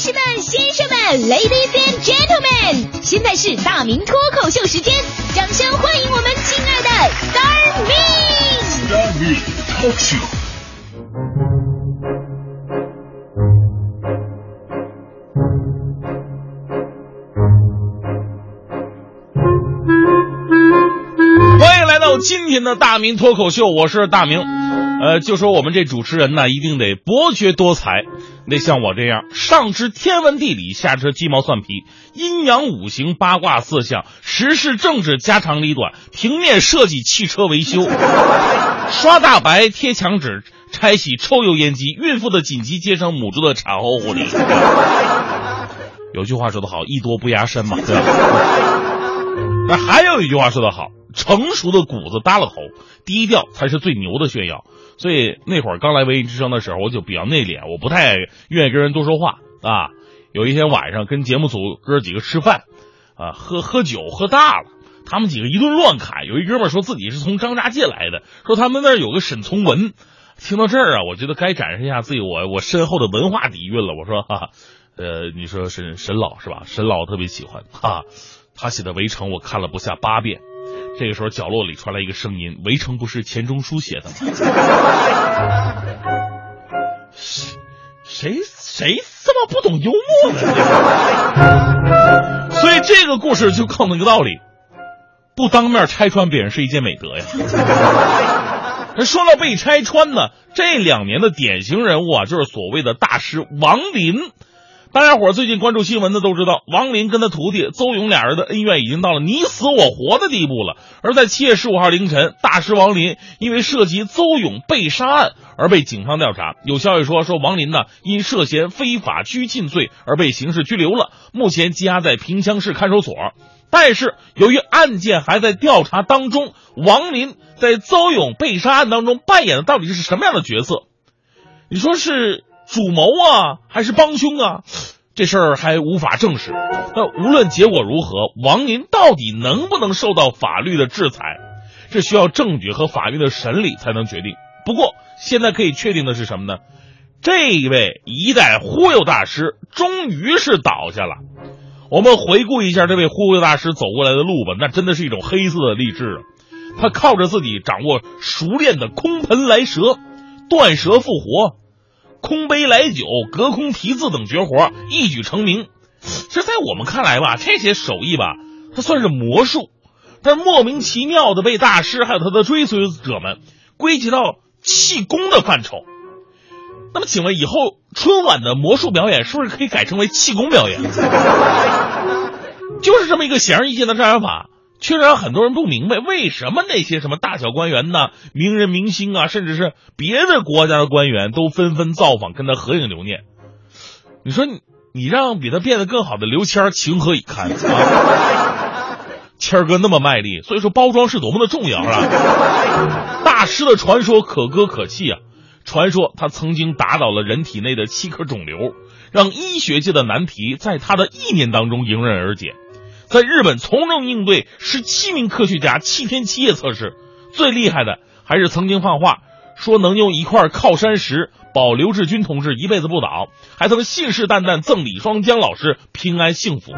士们、先生们，Ladies and Gentlemen，现在是大明脱口秀时间，掌声欢迎我们亲爱的 Star Me。Star Me Talk Show。欢迎来到今天的大明脱口秀，我是大明。呃，就说我们这主持人呢，一定得博学多才，得像我这样，上知天文地理，下知鸡毛蒜皮，阴阳五行、八卦四象、时事政治、家长里短，平面设计、汽车维修，刷大白、贴墙纸、拆洗抽油烟机，孕妇的紧急接生，母猪的产后护理。有句话说得好，艺多不压身嘛，对吧？那还有一句话说得好，成熟的谷子耷了头，低调才是最牛的炫耀。所以那会儿刚来文艺之声的时候，我就比较内敛，我不太愿意跟人多说话啊。有一天晚上跟节目组哥几个吃饭，啊，喝喝酒喝大了，他们几个一顿乱侃。有一哥们说自己是从张家界来的，说他们那儿有个沈从文。听到这儿啊，我觉得该展示一下自己我我深厚的文化底蕴了。我说哈、呃，你说沈沈老是吧？沈老特别喜欢哈、他写的《围城》我看了不下八遍。这个时候，角落里传来一个声音：“围城不是钱钟书写的吗？” 谁谁这么不懂幽默呢？所以这个故事就告诉你一个道理：不当面拆穿别人是一件美德呀。那说到被拆穿呢，这两年的典型人物啊，就是所谓的大师王林。大家伙最近关注新闻的都知道，王林跟他徒弟邹勇俩人的恩怨已经到了你死我活的地步了。而在七月十五号凌晨，大师王林因为涉及邹勇被杀案而被警方调查。有消息说，说王林呢因涉嫌非法拘禁罪而被刑事拘留了，目前羁押在平乡市看守所。但是由于案件还在调查当中，王林在邹勇被杀案当中扮演的到底是什么样的角色？你说是？主谋啊，还是帮凶啊？这事儿还无法证实。那无论结果如何，王林到底能不能受到法律的制裁，这需要证据和法律的审理才能决定。不过现在可以确定的是什么呢？这一位一代忽悠大师终于是倒下了。我们回顾一下这位忽悠大师走过来的路吧，那真的是一种黑色的励志啊！他靠着自己掌握熟练的空盆来蛇、断蛇复活。空杯来酒、隔空提字等绝活一举成名，这在我们看来吧，这些手艺吧，它算是魔术，但莫名其妙的被大师还有他的追随者们归结到气功的范畴。那么，请问以后春晚的魔术表演是不是可以改成为气功表演？就是这么一个显而易见的障眼法。却让很多人不明白，为什么那些什么大小官员呢、名人明星啊，甚至是别的国家的官员都纷纷造访，跟他合影留念。你说你你让比他变得更好的刘谦情何以堪啊？谦哥那么卖力，所以说包装是多么的重要啊！大师的传说可歌可泣啊！传说他曾经打倒了人体内的七颗肿瘤，让医学界的难题在他的意念当中迎刃而解。在日本从容应对十七名科学家七天七夜测试，最厉害的还是曾经放话说能用一块靠山石保刘志军同志一辈子不倒，还曾信誓旦旦赠李双江老师平安幸福。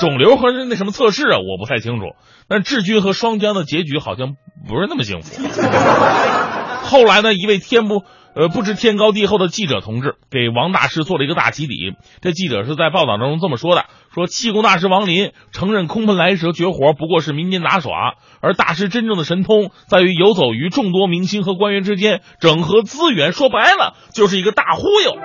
肿瘤和那什么测试啊，我不太清楚，但志军和双江的结局好像不是那么幸福。后来呢，一位天不。呃，不知天高地厚的记者同志给王大师做了一个大起底。这记者是在报道中这么说的：说气功大师王林承认空盆来蛇绝活不过是民间杂耍，而大师真正的神通在于游走于众多明星和官员之间，整合资源。说白了，就是一个大忽悠。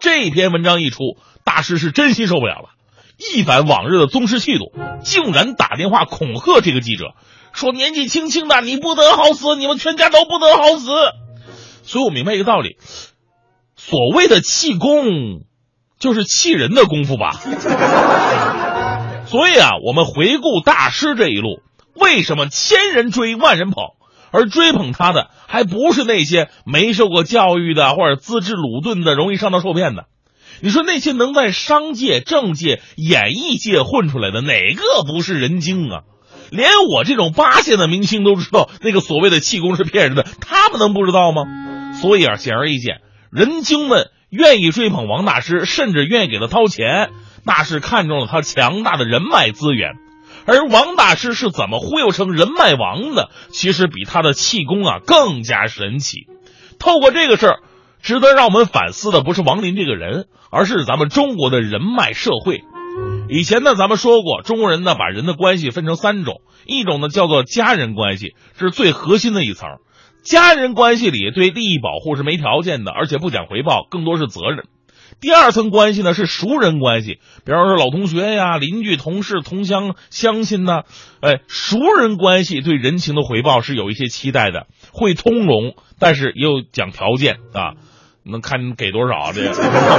这篇文章一出，大师是真心受不了了，一反往日的宗师气度，竟然打电话恐吓这个记者，说年纪轻轻的你不得好死，你们全家都不得好死。所以我明白一个道理，所谓的气功，就是气人的功夫吧。所以啊，我们回顾大师这一路，为什么千人追万人捧，而追捧他的还不是那些没受过教育的或者资质鲁钝的、容易上当受骗的？你说那些能在商界、政界、演艺界混出来的，哪个不是人精啊？连我这种八线的明星都知道那个所谓的气功是骗人的，他们能不知道吗？所以啊，显而易见，人精们愿意追捧王大师，甚至愿意给他掏钱，那是看中了他强大的人脉资源。而王大师是怎么忽悠成人脉王的？其实比他的气功啊更加神奇。透过这个事儿，值得让我们反思的不是王林这个人，而是咱们中国的人脉社会。以前呢，咱们说过，中国人呢把人的关系分成三种，一种呢叫做家人关系，是最核心的一层。家人关系里对利益保护是没条件的，而且不讲回报，更多是责任。第二层关系呢是熟人关系，比方说老同学呀、邻居、同事、同乡、乡亲呐，哎，熟人关系对人情的回报是有一些期待的，会通融，但是也有讲条件啊，能看你给多少这。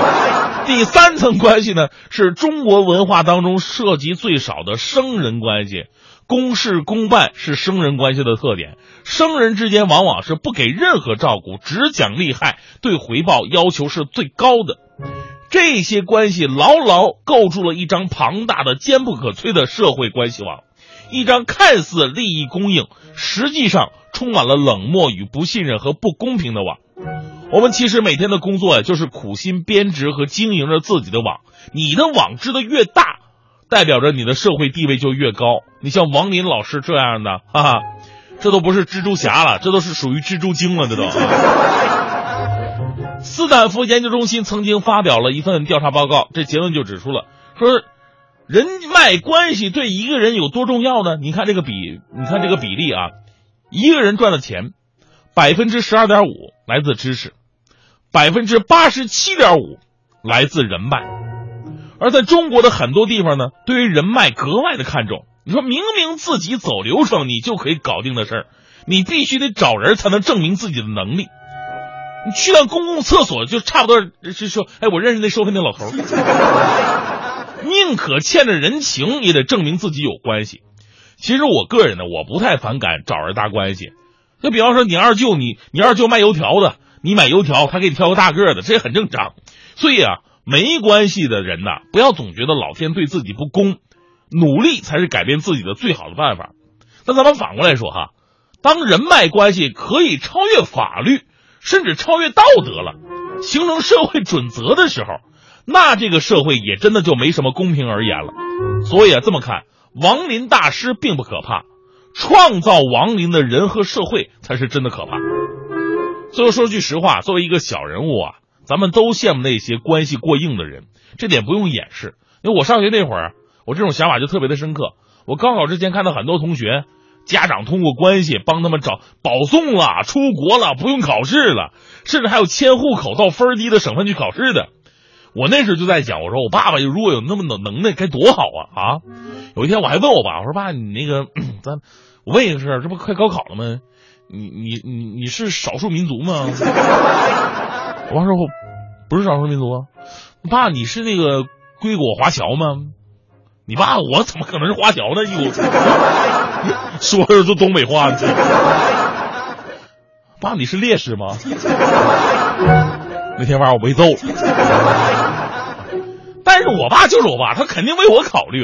第三层关系呢是中国文化当中涉及最少的生人关系，公事公办是生人关系的特点，生人之间往往是不给任何照顾，只讲利害，对回报要求是最高的。这些关系牢牢构筑了一张庞大的、坚不可摧的社会关系网，一张看似利益供应，实际上充满了冷漠与不信任和不公平的网。我们其实每天的工作呀，就是苦心编织和经营着自己的网。你的网织的越大，代表着你的社会地位就越高。你像王林老师这样的，哈哈，这都不是蜘蛛侠了，这都是属于蜘蛛精了，这都。斯坦福研究中心曾经发表了一份调查报告，这结论就指出了，说人脉关系对一个人有多重要呢？你看这个比，你看这个比例啊，一个人赚的钱，百分之十二点五来自知识，百分之八十七点五来自人脉。而在中国的很多地方呢，对于人脉格外的看重。你说明明自己走流程，你就可以搞定的事儿，你必须得找人才能证明自己的能力。你去趟公共厕所就差不多是说，哎，我认识那收费那老头儿，宁可欠着人情也得证明自己有关系。其实我个人呢，我不太反感找人搭关系。就比方说你二舅，你你二舅卖油条的，你买油条，他给你挑个大个的，这也很正常。所以啊，没关系的人呐，不要总觉得老天对自己不公，努力才是改变自己的最好的办法。那咱们反过来说哈，当人脉关系可以超越法律。甚至超越道德了，形成社会准则的时候，那这个社会也真的就没什么公平而言了。所以啊，这么看，亡灵大师并不可怕，创造亡灵的人和社会才是真的可怕。最后说句实话，作为一个小人物啊，咱们都羡慕那些关系过硬的人，这点不用掩饰。因为我上学那会儿，我这种想法就特别的深刻。我高考之前看到很多同学。家长通过关系帮他们找保送了，出国了，不用考试了，甚至还有迁户口到分低的省份去考试的。我那时就在想，我说我爸爸如果有那么能能耐，该多好啊！啊，有一天我还问我爸，我说爸，你那个 咱我问一个事，这不快高考了吗？你你你你是少数民族吗？我爸说我不是少数民族。爸，你是那个归国华侨吗？你爸我怎么可能是华侨呢？你 说的都东北话，爸你是烈士吗？那天晚上我被揍了，但是我爸就是我爸，他肯定为我考虑。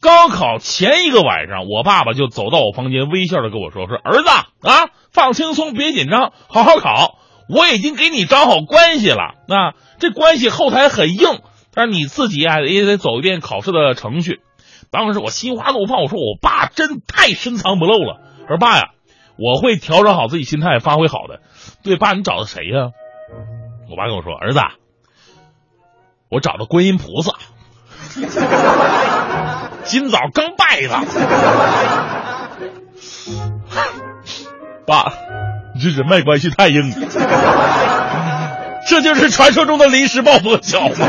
高考前一个晚上，我爸爸就走到我房间，微笑的跟我说：“说儿子啊，放轻松，别紧张，好好考。我已经给你找好关系了，那，这关系后台很硬。”但是你自己啊也得走一遍考试的程序。当时我心花怒放，我说我爸真太深藏不露了。我说爸呀，我会调整好自己心态，发挥好的。对，爸，你找的谁呀？我爸跟我说，儿子，我找的观音菩萨，今早刚拜的。爸，这人脉关系太硬了。这就是传说中的临时抱佛脚吗？